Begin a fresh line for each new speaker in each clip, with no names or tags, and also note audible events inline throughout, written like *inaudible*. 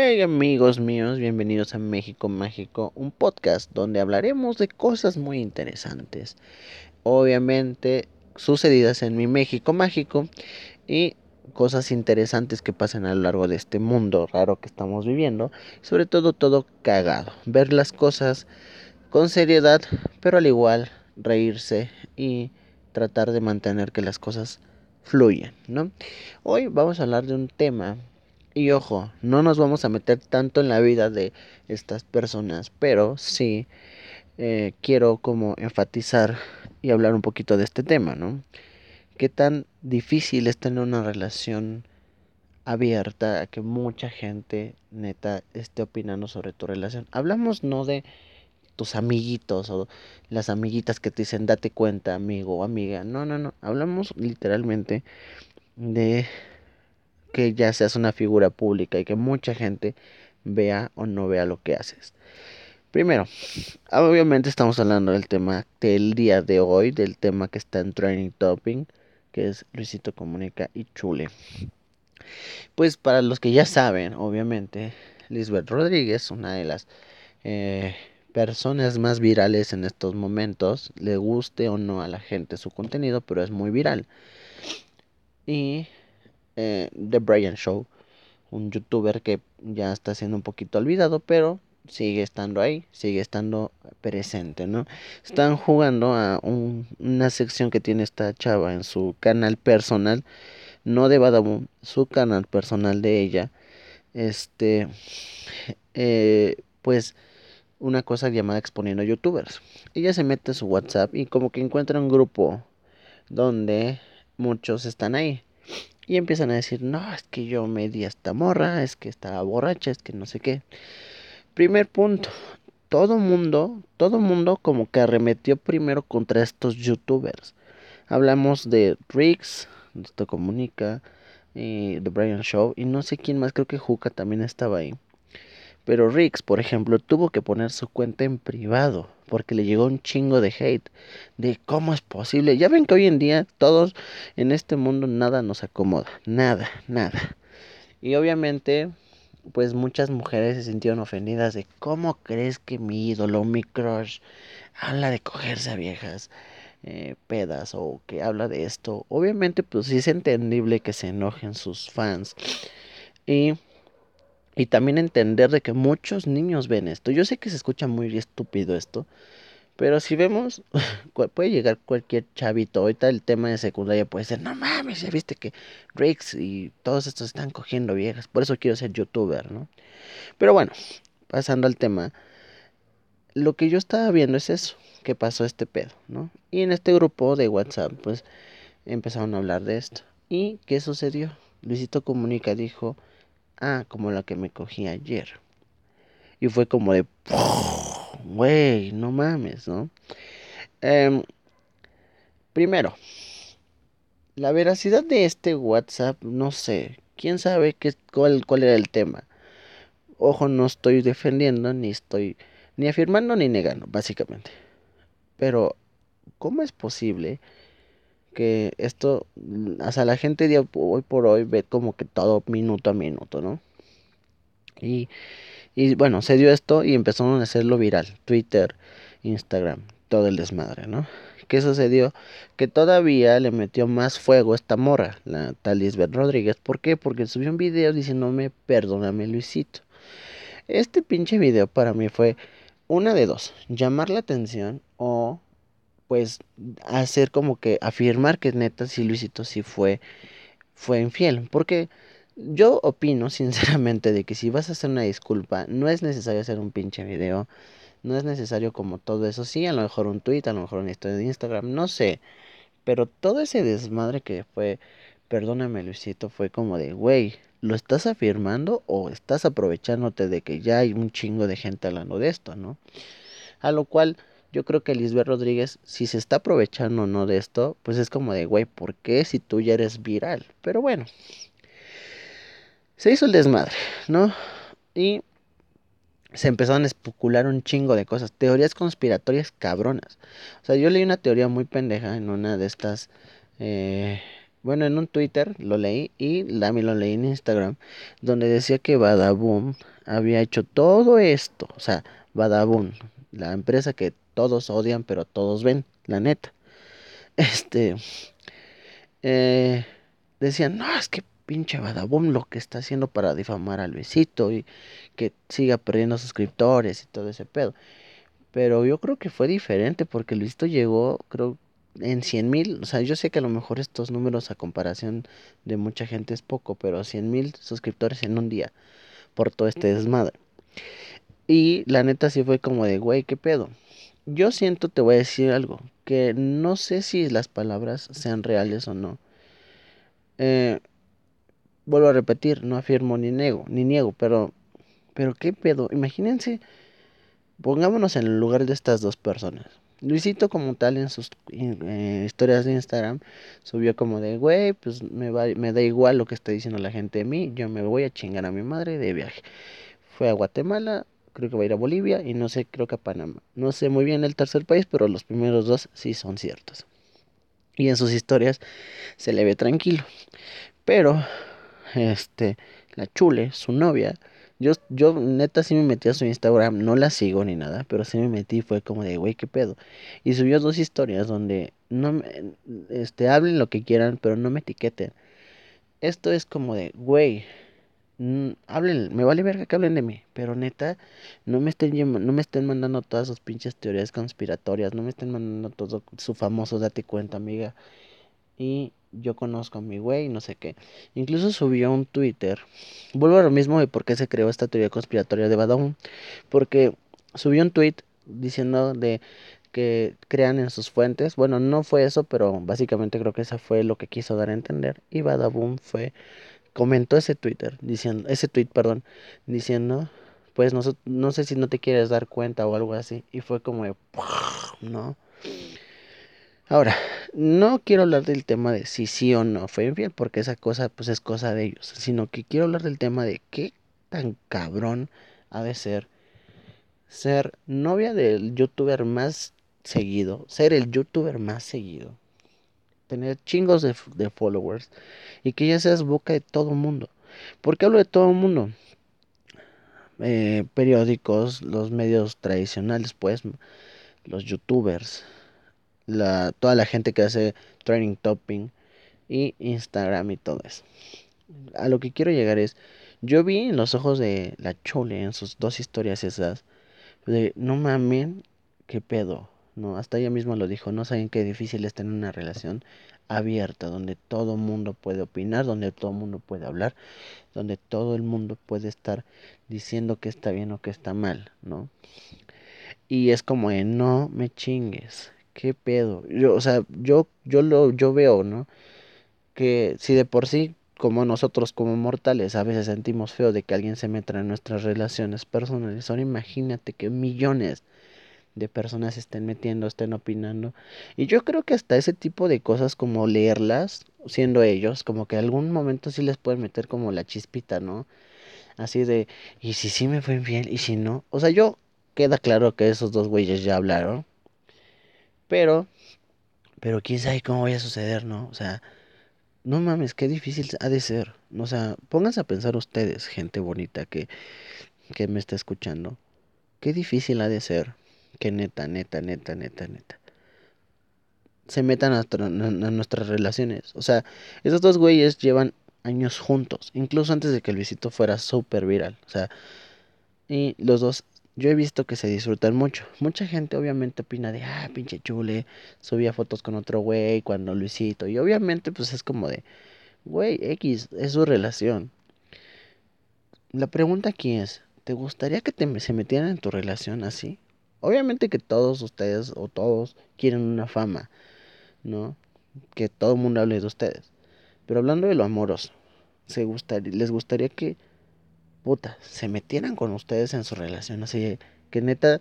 Hey amigos míos, bienvenidos a México Mágico, un podcast donde hablaremos de cosas muy interesantes. Obviamente sucedidas en mi México Mágico y cosas interesantes que pasan a lo largo de este mundo raro que estamos viviendo. Sobre todo todo cagado. Ver las cosas con seriedad, pero al igual reírse y tratar de mantener que las cosas fluyan, ¿no? Hoy vamos a hablar de un tema y ojo, no nos vamos a meter tanto en la vida de estas personas, pero sí eh, quiero como enfatizar y hablar un poquito de este tema, ¿no? Qué tan difícil es tener una relación abierta a que mucha gente neta esté opinando sobre tu relación. Hablamos no de tus amiguitos o las amiguitas que te dicen date cuenta amigo o amiga. No, no, no. Hablamos literalmente de que ya seas una figura pública y que mucha gente vea o no vea lo que haces. Primero, obviamente estamos hablando del tema del día de hoy, del tema que está en Training Topping, que es Luisito Comunica y Chule. Pues para los que ya saben, obviamente, Lisbeth Rodríguez, una de las eh, personas más virales en estos momentos, le guste o no a la gente su contenido, pero es muy viral. Y eh, The Brian Show, un youtuber que ya está siendo un poquito olvidado, pero sigue estando ahí, sigue estando presente, ¿no? Están jugando a una sección que tiene esta chava en su canal personal, no de Badabun, su canal personal de ella, este, eh, pues una cosa llamada exponiendo youtubers. Ella se mete a su WhatsApp y como que encuentra un grupo donde muchos están ahí. Y empiezan a decir, no, es que yo me di a esta morra, es que estaba borracha, es que no sé qué. Primer punto, todo mundo, todo mundo como que arremetió primero contra estos youtubers. Hablamos de Riggs, esto comunica, y The Brian Show, y no sé quién más, creo que Juca también estaba ahí. Pero Riggs, por ejemplo, tuvo que poner su cuenta en privado porque le llegó un chingo de hate de cómo es posible. Ya ven que hoy en día todos en este mundo nada nos acomoda, nada, nada. Y obviamente, pues muchas mujeres se sintieron ofendidas de cómo crees que mi ídolo, mi crush, habla de cogerse a viejas eh, pedas o que habla de esto. Obviamente, pues sí es entendible que se enojen sus fans. Y y también entender de que muchos niños ven esto. Yo sé que se escucha muy estúpido esto. Pero si vemos, *laughs* puede llegar cualquier chavito. Ahorita el tema de secundaria puede ser, no mames, ya viste que Rix y todos estos están cogiendo viejas. Por eso quiero ser youtuber, ¿no? Pero bueno, pasando al tema. Lo que yo estaba viendo es eso, que pasó este pedo, ¿no? Y en este grupo de WhatsApp, pues empezaron a hablar de esto. ¿Y qué sucedió? Luisito Comunica dijo, ah, como la que me cogí ayer. Y fue como de, güey, no mames, ¿no? Em, primero, la veracidad de este WhatsApp, no sé, quién sabe qué, cuál, cuál era el tema. Ojo, no estoy defendiendo, ni estoy ni afirmando ni negando, básicamente. Pero, ¿cómo es posible que esto, o sea, la gente de hoy por hoy ve como que todo minuto a minuto, ¿no? Y, y bueno, se dio esto y empezaron a hacerlo viral. Twitter, Instagram, todo el desmadre, ¿no? ¿Qué sucedió? Que todavía le metió más fuego esta morra, la tal Lisbeth Rodríguez. ¿Por qué? Porque subió un video diciéndome, perdóname Luisito. Este pinche video para mí fue una de dos, llamar la atención o pues hacer como que afirmar que neta sí Luisito sí fue fue infiel, porque yo opino *laughs* sinceramente de que si vas a hacer una disculpa, no es necesario hacer un pinche video, no es necesario como todo eso, sí, a lo mejor un tweet, a lo mejor una historia de Instagram, no sé, pero todo ese desmadre que fue, perdóname Luisito, fue como de, güey, ¿lo estás afirmando o estás aprovechándote de que ya hay un chingo de gente hablando de esto, no? A lo cual yo creo que Lisbeth Rodríguez, si se está aprovechando o no de esto, pues es como de, güey, ¿por qué si tú ya eres viral? Pero bueno, se hizo el desmadre, ¿no? Y se empezaron a especular un chingo de cosas, teorías conspiratorias cabronas. O sea, yo leí una teoría muy pendeja en una de estas, eh, bueno, en un Twitter lo leí y también lo leí en Instagram, donde decía que Badaboom había hecho todo esto, o sea, Badaboom, la empresa que todos odian pero todos ven, la neta. *laughs* Este, eh, decían, no, es que pinche Badaboom lo que está haciendo para difamar a Luisito y que siga perdiendo suscriptores y todo ese pedo. Pero yo creo que fue diferente porque Luisito llegó, creo, en 100 mil, o sea, yo sé que a lo mejor estos números a comparación de mucha gente es poco, pero 100 mil suscriptores en un día por todo este desmadre. Y la neta sí fue como de, güey, ¿qué pedo? Yo siento, te voy a decir algo, que no sé si las palabras sean reales o no. Eh, vuelvo a repetir, no afirmo ni niego, ni niego, pero, pero ¿qué pedo? Imagínense, pongámonos en el lugar de estas dos personas. Luisito como tal en sus eh, historias de Instagram subió como de, güey, pues me, va, me da igual lo que está diciendo la gente de mí, yo me voy a chingar a mi madre de viaje. Fue a Guatemala, creo que va a ir a Bolivia y no sé, creo que a Panamá. No sé muy bien el tercer país, pero los primeros dos sí son ciertos. Y en sus historias se le ve tranquilo. Pero, este, la chule, su novia, yo, yo neta sí me metí a su Instagram, no la sigo ni nada, pero sí me metí, fue como de, güey, qué pedo. Y subió dos historias donde no me, este, hablen lo que quieran, pero no me etiqueten. Esto es como de, güey, hablen, me vale verga que hablen de mí, pero neta, no me estén, no me estén mandando todas sus pinches teorías conspiratorias, no me estén mandando todo su famoso date cuenta, amiga. Y yo conozco a mi güey, no sé qué. Incluso subió un Twitter. Vuelvo a lo mismo de por qué se creó esta teoría conspiratoria de Badum. Porque subió un tweet diciendo de que crean en sus fuentes. Bueno, no fue eso, pero básicamente creo que eso fue lo que quiso dar a entender. Y Badaboom fue comentó ese Twitter diciendo ese tweet, perdón, diciendo, pues no, no sé si no te quieres dar cuenta o algo así y fue como de, ¿no? Ahora, no quiero hablar del tema de si sí o no fue infiel, porque esa cosa pues es cosa de ellos, sino que quiero hablar del tema de qué tan cabrón ha de ser ser novia del youtuber más seguido, ser el youtuber más seguido, tener chingos de, de followers y que ya seas boca de todo el mundo. ¿Por qué hablo de todo el mundo? Eh, periódicos, los medios tradicionales, pues, los youtubers, la, toda la gente que hace training topping y Instagram y todo eso. A lo que quiero llegar es, yo vi en los ojos de la Chole en sus dos historias esas, de no mamen, qué pedo, no, hasta ella misma lo dijo, no saben qué difícil es tener una relación abierta, donde todo el mundo puede opinar, donde todo el mundo puede hablar, donde todo el mundo puede estar diciendo que está bien o que está mal, ¿no? Y es como de, no me chingues, ¿qué pedo? Yo, o sea, yo, yo lo, yo veo, ¿no? Que si de por sí, como nosotros como mortales, a veces sentimos feo de que alguien se meta en nuestras relaciones personales, ahora imagínate que millones de personas estén metiendo, estén opinando. Y yo creo que hasta ese tipo de cosas como leerlas, siendo ellos, como que algún momento sí les pueden meter como la chispita, ¿no? Así de, ¿y si sí me fue infiel? ¿Y si no? O sea, yo queda claro que esos dos güeyes ya hablaron. Pero, pero quién sabe cómo vaya a suceder, ¿no? O sea, no mames, qué difícil ha de ser. O sea, pónganse a pensar ustedes, gente bonita que, que me está escuchando. Qué difícil ha de ser que neta, neta, neta, neta, neta. Se metan a, nuestras relaciones. O sea, esos dos güeyes llevan años juntos. Incluso antes de que el visito fuera súper viral. O sea, y los dos yo he visto que se disfrutan mucho. Mucha gente obviamente opina de, ah, pinche chule, subía fotos con otro güey cuando Luisito. Y obviamente pues es como de, güey, X, es su relación. La pregunta aquí es, ¿te gustaría que te, se metieran en tu relación así? Obviamente que todos ustedes o todos quieren una fama, ¿no? Que todo el mundo hable de ustedes. Pero hablando de lo amoroso, ¿se gustaría, ¿les gustaría que puta, se metieran con ustedes en su relación, así que neta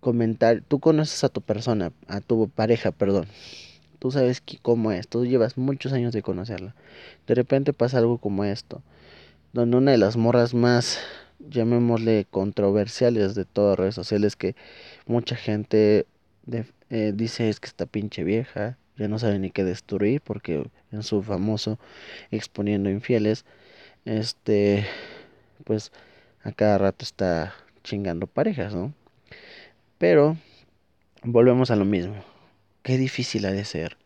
comentar, tú conoces a tu persona, a tu pareja, perdón. Tú sabes cómo es, tú llevas muchos años de conocerla. De repente pasa algo como esto, donde una de las morras más, llamémosle controversiales de todas redes sociales, que mucha gente eh, dice es que está pinche vieja, ya no sabe ni qué destruir porque en su famoso exponiendo infieles, este, pues a cada rato está chingando parejas, ¿no? Pero volvemos a lo mismo. Qué difícil ha de ser.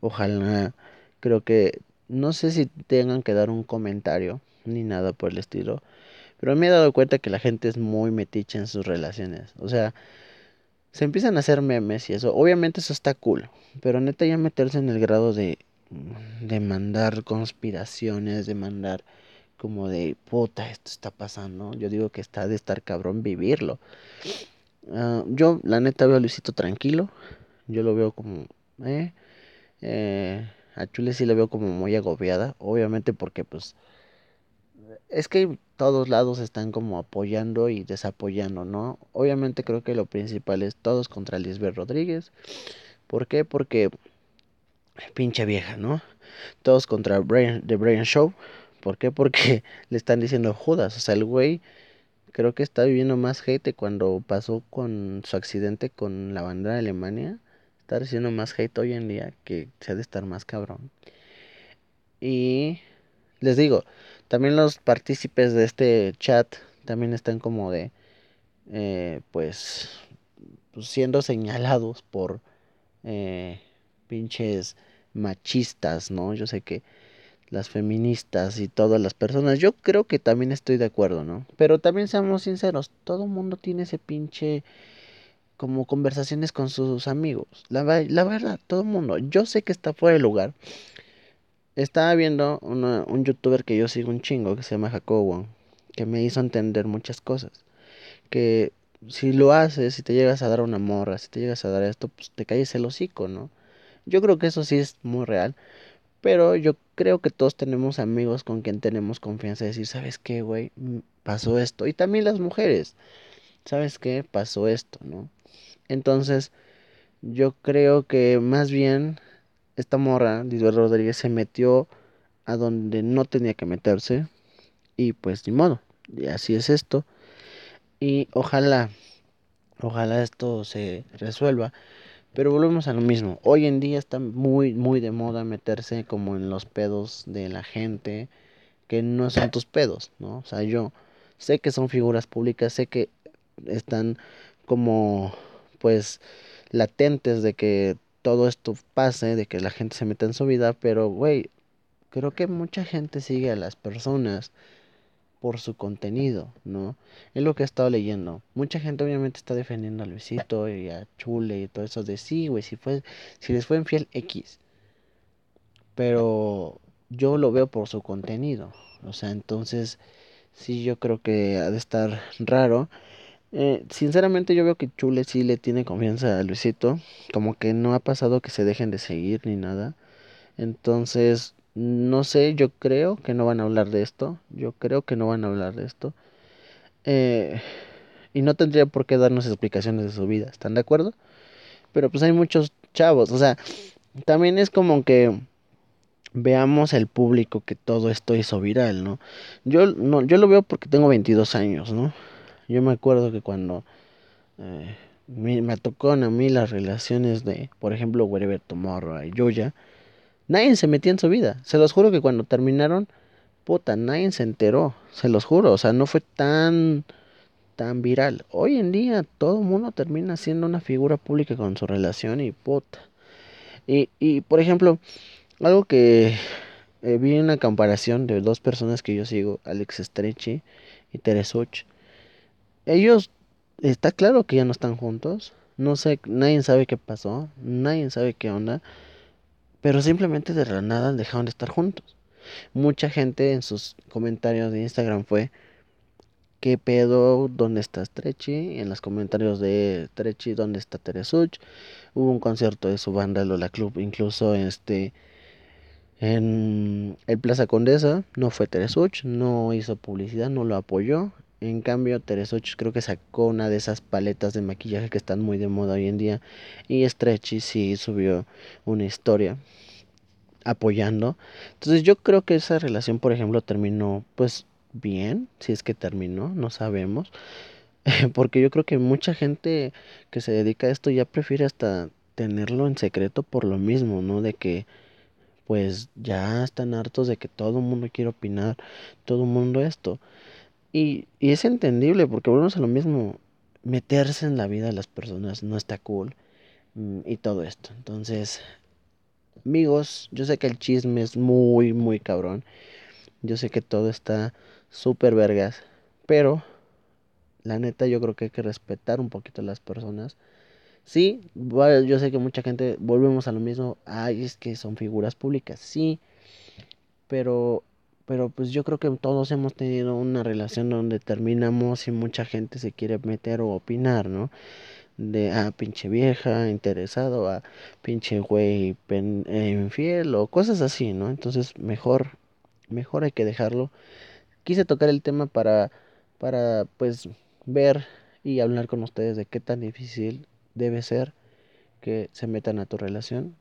Ojalá, creo que, no sé si tengan que dar un comentario ni nada por el estilo, pero me he dado cuenta que la gente es muy metiche en sus relaciones. O sea, se empiezan a hacer memes y eso. Obviamente eso está cool. Pero neta ya meterse en el grado de, de mandar conspiraciones, de mandar como de puta, esto está pasando. Yo digo que está de estar cabrón vivirlo. Uh, yo la neta veo a Luisito tranquilo. Yo lo veo como... Eh, eh, a Chule sí le veo como muy agobiada. Obviamente porque pues es que todos lados están como apoyando y desapoyando, ¿no? Obviamente creo que lo principal es todos contra Lisbeth Rodríguez. ¿Por qué? Porque pinche vieja, ¿no? Todos contra Brian, The Brian Show. ¿Por qué? Porque *laughs* le están diciendo Judas. O sea, el güey creo que está viviendo más hate cuando pasó con su accidente con la bandera de Alemania. Está recibiendo más hate hoy en día que se ha de estar más cabrón. Y les digo, también los partícipes de este chat también están como de, eh, pues, pues, siendo señalados por eh, pinches machistas, ¿no? Yo sé que las feministas y todas las personas, yo creo que también estoy de acuerdo, ¿no? Pero también seamos sinceros, todo el mundo tiene ese pinche como conversaciones con sus amigos. La, la verdad, todo el mundo. Yo sé que está fuera de lugar. Estaba viendo un youtuber que yo sigo un chingo que se llama Jacobo, que me hizo entender muchas cosas. Que si lo haces, si te llegas a dar una morra, si te llegas a dar esto, pues te calles el hocico, ¿no? Yo creo que eso sí es muy real. Pero yo creo que todos tenemos amigos con quien tenemos confianza de decir, ¿sabes qué, güey? Mm, pasó esto. Y también las mujeres, ¿sabes qué? Pasó esto, ¿no? Entonces, yo creo que más bien esta morra, Lisbeth Rodríguez, se metió a donde no tenía que meterse. Y pues ni modo. Y así es esto. Y ojalá, ojalá esto se resuelva. Pero volvemos a lo mismo. Hoy en día está muy, muy de moda meterse como en los pedos de la gente que no son tus pedos, ¿no? O sea, yo sé que son figuras públicas, sé que están como, pues, latentes de que todo esto pase, de que la gente se meta en su vida, pero, güey, creo que mucha gente sigue a las personas por su contenido, ¿no? Es lo que he estado leyendo. Mucha gente obviamente está defendiendo a Luisito y a Chule y todo eso de sí, güey, si si les fue infiel X. Pero yo lo veo por su contenido. O sea, entonces sí yo creo que ha de estar raro. Eh, sinceramente yo veo que Chule sí le tiene confianza a Luisito. Como que no ha pasado que se dejen de seguir ni nada. Entonces, no sé, yo creo que no van a hablar de esto. Yo creo que no van a hablar de esto. Eh, y no tendría por qué darnos explicaciones de su vida. ¿Están de acuerdo? Pero pues hay muchos chavos. O sea, también es como que veamos el público que todo esto hizo viral, ¿no? Yo, no, yo lo veo porque tengo 22 años, ¿no? Yo me acuerdo que cuando eh, me, tocó a mí las relaciones de, por ejemplo, Wherever Tomorrow y Yoya, nadie se metía en su vida. Se los juro que cuando terminaron, puta, nadie se enteró. Se los juro, o sea, no fue tan tan viral. Hoy en día todo el mundo termina siendo una figura pública con su relación y puta. Y, y por ejemplo, algo que eh, vi en una comparación de dos personas que yo sigo, Alex Stretchy y Teresuch ellos, está claro que ya no están juntos. No sé, nadie sabe qué pasó. Nadie sabe qué onda. Pero simplemente de la nada dejaron de estar juntos. Mucha gente en sus comentarios de Instagram fue. ¿Qué pedo? ¿Dónde está Stretchy? En los comentarios de Stretchy, ¿dónde está Teresuch? Hubo un concierto de su banda Lola Club, incluso este en el Plaza Condesa. No fue Teresuch, no hizo publicidad, no lo apoyó. En cambio, Teresoch creo que sacó una de esas paletas de maquillaje que están muy de moda hoy en día. Y Stretchy sí subió una historia apoyando. Entonces yo creo que esa relación, por ejemplo, terminó pues bien, si es que terminó, no sabemos. *laughs* Porque yo creo que mucha gente que se dedica a esto ya prefiere hasta mantenerlo en secreto por lo mismo, ¿no? De que pues ya están hartos de que todo el mundo quiere opinar, todo el mundo esto. Y, y es entendible porque volvemos a lo mismo, meterse en la vida de las personas no está cool mm, y todo esto. Entonces, amigos, yo sé que el chisme es muy, muy cabrón. Yo sé que todo está súper vergas, pero la neta yo creo que hay que respetar un poquito a las personas. Sí, yo sé que mucha gente, volvemos a lo mismo, ay, es que son figuras públicas, sí, pero, pero pues yo creo que todos hemos tenido una relación donde terminamos y mucha gente se quiere meter o opinar, ¿no? De, ah, pinche vieja, interesado, a pinche güey eh, infiel o cosas así, ¿no? Entonces mejor, mejor hay que dejarlo. Quise tocar el tema para, para, pues, ver y hablar con ustedes de qué tan difícil debe ser que se metan a tu relación.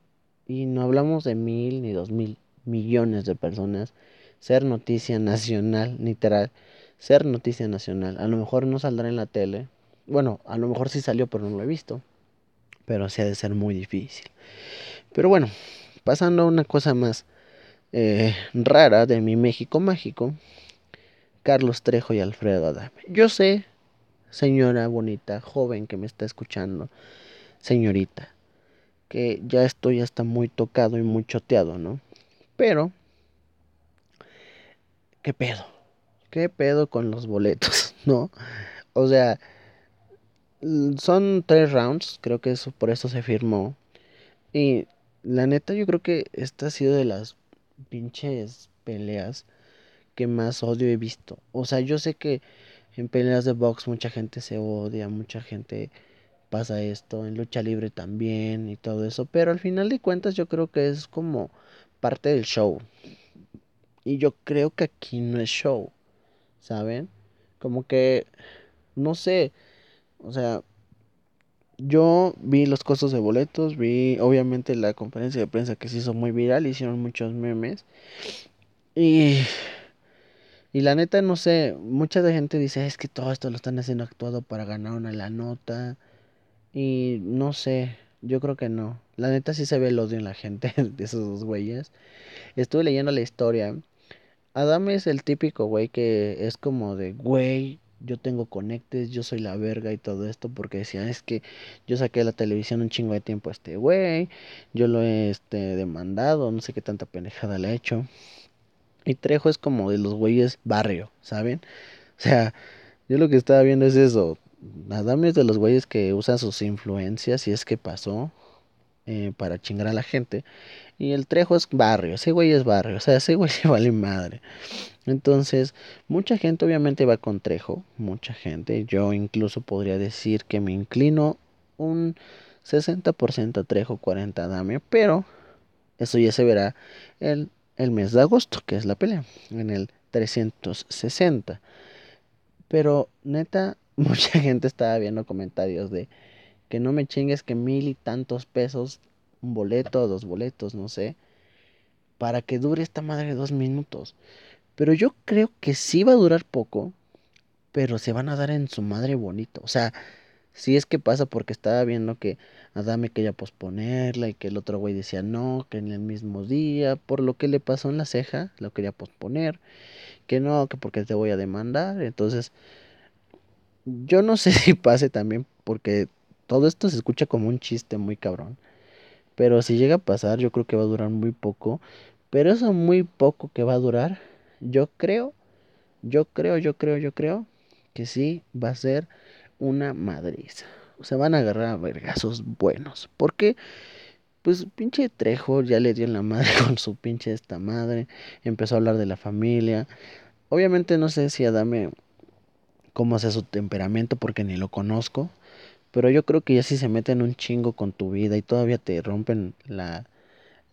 Y no hablamos de mil ni dos mil millones de personas. Ser noticia nacional, literal. Ser noticia nacional. A lo mejor no saldrá en la tele. Bueno, a lo mejor sí salió, pero no lo he visto. Pero sí ha de ser muy difícil. Pero bueno, pasando a una cosa más eh, rara de mi México mágico. Carlos Trejo y Alfredo Adame. Yo sé señora bonita, joven que me está escuchando, señorita, que ya estoy hasta muy tocado y muy choteado, ¿no? Pero, ¿qué pedo? ¿Qué pedo con los boletos, *laughs* no? O sea, son tres rounds, creo que eso por eso se firmó. Y la neta yo creo que esta ha sido de las pinches peleas que más odio he visto. O sea, yo sé que en peleas de box mucha gente se odia, mucha gente pasa esto, en lucha libre también y todo eso, pero al final de cuentas yo creo que es como parte del show. Y yo creo que aquí no es show, ¿saben? Como que, no sé, o sea, yo vi los costos de boletos, vi obviamente la conferencia de prensa que se hizo muy viral, hicieron muchos memes. Y y la neta, no sé, mucha gente dice, es que todo esto lo están haciendo actuado para ganar una la nota. Y no sé, yo creo que no. La neta sí se ve el odio en la gente *laughs* de esos dos güeyes. Estuve leyendo la historia. Adam es el típico güey que es como de, güey, yo tengo conectes, yo soy la verga y todo esto, porque decían, es que yo saqué la televisión un chingo de tiempo a este güey, yo lo he este, demandado, no sé qué tanta pendejada le he hecho. Y Trejo es como de los güeyes barrio, ¿saben? O sea, yo lo que estaba viendo es eso. Adame es de los güeyes que usan sus influencias, si es que pasó, eh, para chingar a la gente. Y el Trejo es barrio, ese güey es barrio, o sea, ese güey *laughs* se vale madre. Entonces, mucha gente obviamente va con Trejo, mucha gente. Yo incluso podría decir que me inclino un 60% a Trejo, 40% a Adame, pero eso ya se verá el el mes de agosto, que es la pelea, en el 360. Pero neta, *laughs* mucha gente estaba viendo comentarios de que no me chingues que mil y tantos pesos, un boleto, dos boletos, no sé, para que dure esta madre dos minutos. Pero yo creo que sí va a durar poco, pero se van a dar en su madre bonito. O sea, si es que pasa porque estaba viendo que Adame quería posponerla y que el otro güey decía no, que en el mismo día, por lo que le pasó en la ceja, lo quería posponer, que no, que porque te voy a demandar. Entonces, yo no sé *laughs* si pase también porque todo esto se escucha como un chiste muy cabrón. Pero si llega a pasar, yo creo que va a durar muy poco. Pero eso muy poco que va a durar, yo creo, yo creo, yo creo, yo creo que sí va a ser una madriza. Se van a agarrar a vergazos buenos. Porque, pues, pinche Trejo ya le dio en la madre *laughs* con su pinche esta madre. Empezó a hablar de la familia. Obviamente no sé si Adame cómo hace su temperamento porque ni lo conozco. Pero yo creo que ya si se meten un chingo con tu vida y todavía te rompen la,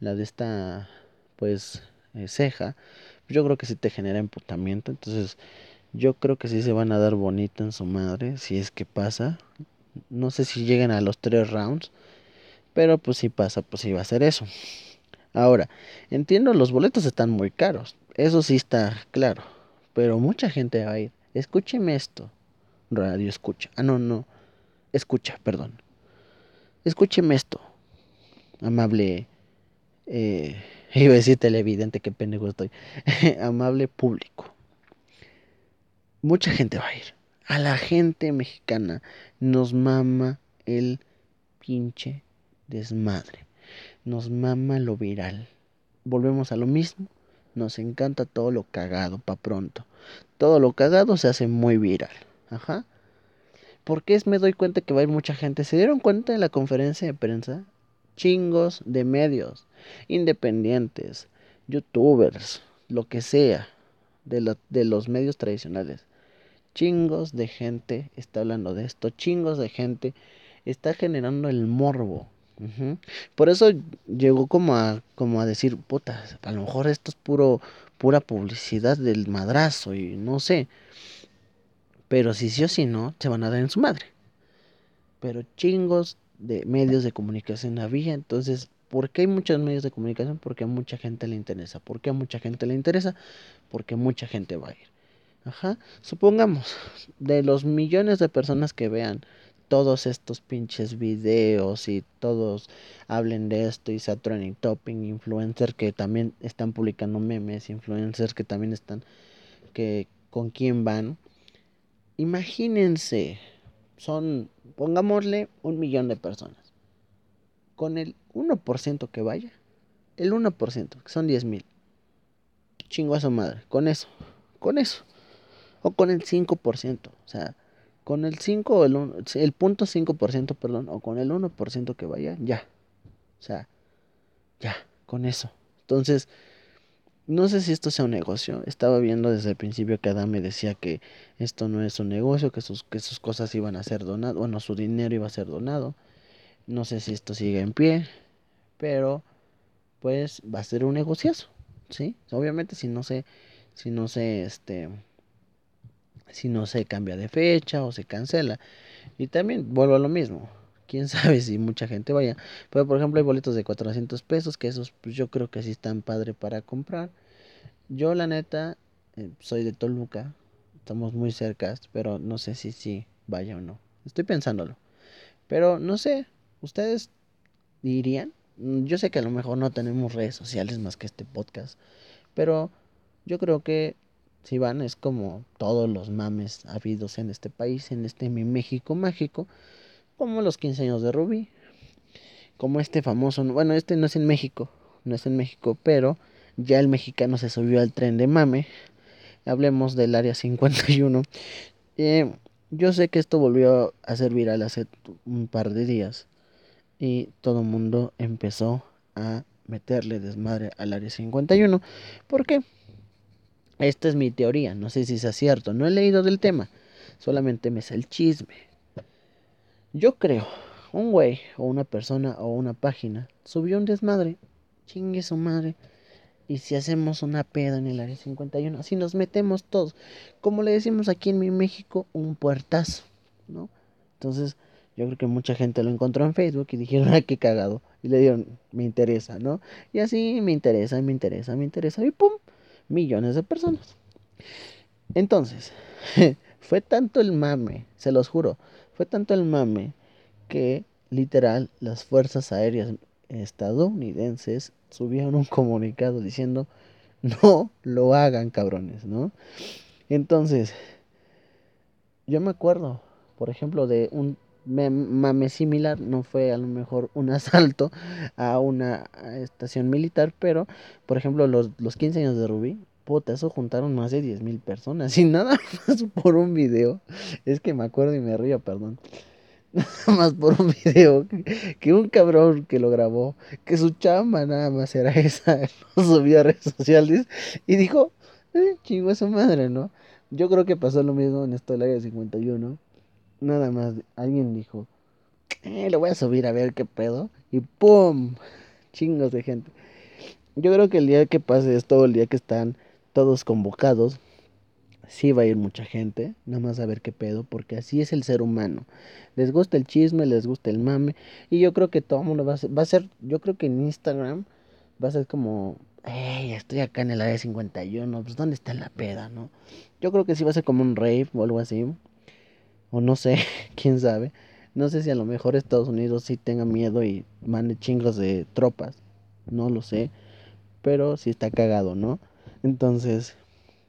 la de esta, pues, eh, ceja, yo creo que sí te genera emputamiento. Entonces, yo creo que sí se van a dar bonito en su madre, si es que pasa. No sé si lleguen a los tres rounds, pero pues si pasa, pues sí va a ser eso. Ahora, entiendo, los boletos están muy caros, eso sí está claro, pero mucha gente va a ir. Escúcheme esto, radio escucha. Ah, no, no, escucha, perdón. Escúcheme esto. amable, eh, *laughs* iba a decir televidente, qué pendejo estoy, *laughs* amable público. Mucha gente va a ir. A la gente mexicana nos mama el pinche desmadre. Nos mama lo viral. Volvemos a lo mismo. Nos encanta todo lo cagado, pa' pronto. Todo lo cagado se hace muy viral. Ajá. ¿Por qué me doy cuenta que va a ir mucha gente? ¿Se dieron cuenta en la conferencia de prensa? Chingos de medios, independientes, youtubers, lo que sea, de, los medios tradicionales. Chingos de gente está hablando de esto, chingos de gente está generando el morbo. Por eso llegó como a, como a decir, puta, a lo mejor esto es puro, pura publicidad del madrazo y no sé. Pero si sí o si no, se van a dar en su madre. Pero chingos de medios de comunicación había. Entonces, ¿por qué hay muchos medios de comunicación? Porque a mucha gente le interesa. ¿Por qué a mucha gente le interesa? Porque mucha gente va a ir. Ajá. Supongamos, de los millones de personas que vean todos estos pinches videos y todos hablen de esto y sea trending topping, influencers que también están publicando memes, influencers que también están, que con quién van. Imagínense, son, pongámosle, un millón de personas. Con el 1% que vaya, el 1%, que son 10 mil. Chingo a su madre, con eso, con eso. O con el 5%, o sea, con el 5, el, el punto 5%, perdón, o con el 1% que vaya, ya. O sea, ya, con eso. Entonces, no sé si esto sea un negocio. Estaba viendo desde el principio que Adam me decía que esto no es un negocio, que sus, que sus cosas iban a ser donadas, bueno, su dinero iba a ser donado. No sé si esto sigue en pie, pero pues va a ser un negociazo, ¿sí? Obviamente si no se, si no se, este, si no se cambia de fecha o se cancela. Y también vuelvo a lo mismo. Quién *laughs* sabe si mucha gente vaya. Pero por ejemplo hay boletos de 400 pesos que esos pues, yo creo que sí están padre para comprar. Yo la neta eh, soy de Toluca. Estamos muy cerca, pero no sé si sí vaya o no. Estoy pensándolo. Pero no sé, ¿ustedes dirían? Mm, yo sé que a lo mejor no tenemos redes sociales más que este podcast, pero yo creo que si van, es como todos los mames habidos en este país, en este mi México mágico, como los 15 años de Ruby, como este famoso, bueno, este no es en México, no es en México, pero ya el mexicano se subió al tren de mame. Hablemos del área 51. Eh, yo sé que esto volvió a ser viral hace un par de días y todo el mundo empezó a meterle desmadre al área 51. ¿Por qué? Esta es mi teoría, no sé si sea cierto, no he leído del tema, solamente me sé el chisme. Yo creo, un güey o una persona o una página subió un desmadre, chingue su madre, y si hacemos una peda en el área 51, así nos metemos todos, como le decimos aquí en mi México, un puertazo, ¿no? Entonces, yo creo que mucha gente lo encontró en Facebook y dijeron, *laughs* ah, qué cagado, y le dieron, me interesa, ¿no? Y así me interesa, me interesa, me interesa, y pum, millones de personas. Entonces, *laughs* fue tanto el mame, se los juro, fue tanto el mame que literal las fuerzas aéreas estadounidenses subieron un comunicado diciendo no lo hagan cabrones, ¿no? Entonces, yo me acuerdo, por ejemplo, de un mame similar, no fue a lo mejor un *laughs* asalto a una estación militar, pero por ejemplo los, los 15 años de Rubí, puta, eso juntaron más de 10 mil personas y nada *laughs* más por un video, es que me acuerdo y me río, perdón. *laughs* Nada más por un video que, un cabrón que lo grabó, que su chamba nada más era *laughs* esa, lo subió a redes sociales y dijo, eh, chingo esa madre, ¿no? Yo creo que pasó lo mismo en esto del área 51 nada más alguien dijo, eh, lo voy a subir a ver qué pedo. Y ¡pum! Chingos de gente. Yo creo que el día que pase esto, el día que están todos convocados, sí va a ir mucha gente, nada más a ver qué pedo, porque así es el ser humano. Les gusta el chisme, les gusta el mame, y yo creo que todo el mundo va a ser, va a ser yo creo que en Instagram va a ser como, hey, estoy acá en el área 51, pues ¿dónde está la peda, no? Yo creo que sí va a ser como un rave o algo así o no sé, *laughs* quién sabe. No sé si a lo mejor Estados Unidos sí tenga miedo y mande chingos de tropas. No lo sé. Pero sí está cagado, ¿no? Entonces,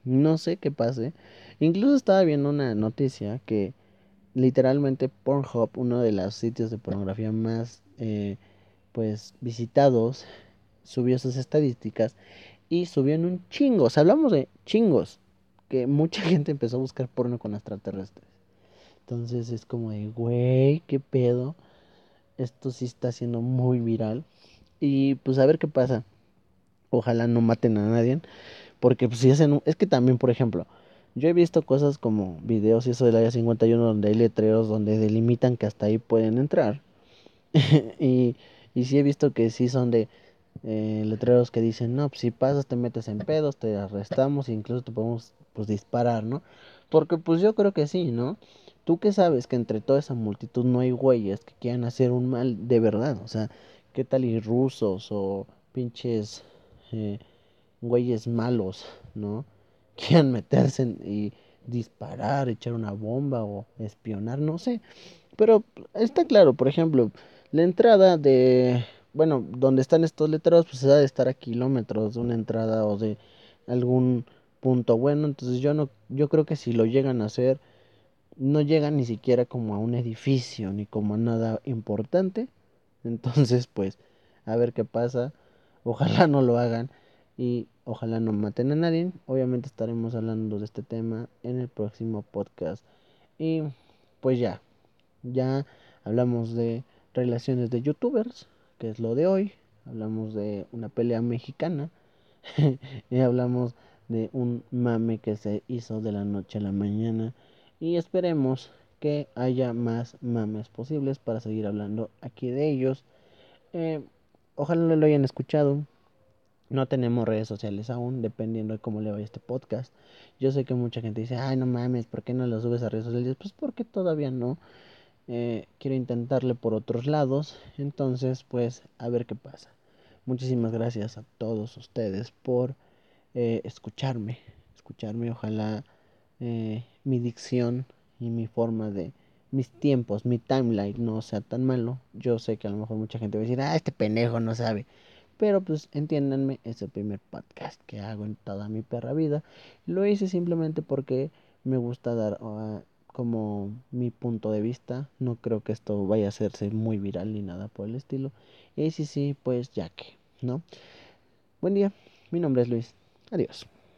no sé qué pase. Incluso estaba viendo una noticia que literalmente Pornhub, uno de los sitios de pornografía más eh, pues visitados, subió sus estadísticas y subió en un chingo. O sea, hablamos de chingos. Que mucha *laughs* gente empezó a buscar porno con extraterrestres. Entonces es como de, güey, qué pedo. Esto sí está siendo muy viral. Y pues a ver qué pasa. Ojalá no maten a nadie. Porque pues si hacen... Es que también, por ejemplo, yo he visto cosas como videos y eso del área 51 donde hay letreros donde delimitan que hasta ahí pueden entrar. *laughs* y, y sí he visto que sí son de eh, letreros que dicen, no, pues si pasas te metes en pedos, te arrestamos e incluso te podemos pues disparar, ¿no? Porque pues yo creo que sí, ¿no? Tú que sabes que entre toda esa multitud no hay güeyes que quieran hacer un mal de verdad, o sea, ¿qué tal y rusos o pinches eh, güeyes malos, ¿no? *laughs* quieran meterse y disparar, echar una bomba o espionar, no sé. Pero está claro, por ejemplo, la entrada de, bueno, donde están estos letreros, pues se de estar a kilómetros de una entrada o de algún punto bueno. Entonces yo no, yo creo que si lo llegan a hacer, no llegan ni siquiera como a un edificio ni como a nada importante. *laughs* Entonces, pues, a ver qué pasa. Ojalá no lo hagan y ojalá no maten a nadie. Obviamente estaremos hablando de este tema en el próximo podcast. Y pues ya, ya hablamos de relaciones de youtubers, que es lo de hoy. Hablamos de una pelea mexicana. *laughs* y hablamos de un mame que se hizo de la noche a la mañana. Y esperemos que haya más mames posibles para seguir hablando aquí de ellos. Eh, ojalá lo hayan escuchado. No tenemos redes sociales aún, dependiendo de cómo le vaya este podcast. Yo sé que mucha gente dice, ay, no mames, ¿por qué no lo subes a redes sociales? Pues porque todavía no. Eh, quiero intentarle por otros lados. Entonces, pues, a ver qué pasa. Muchísimas gracias a todos ustedes por eh, escucharme. Escucharme, ojalá eh, mi dicción y mi forma de mis tiempos, mi timeline no sea tan malo. Yo sé que a lo mejor mucha gente va a decir, ah, este pendejo no sabe. Pero pues entiéndanme, es el primer podcast que hago en toda mi perra vida. Lo hice simplemente porque me gusta dar uh, como mi punto de vista. No creo que esto vaya a hacerse muy viral ni nada por el estilo. Y si sí, pues ya que, ¿no? Buen día, mi nombre es Luis. Adiós.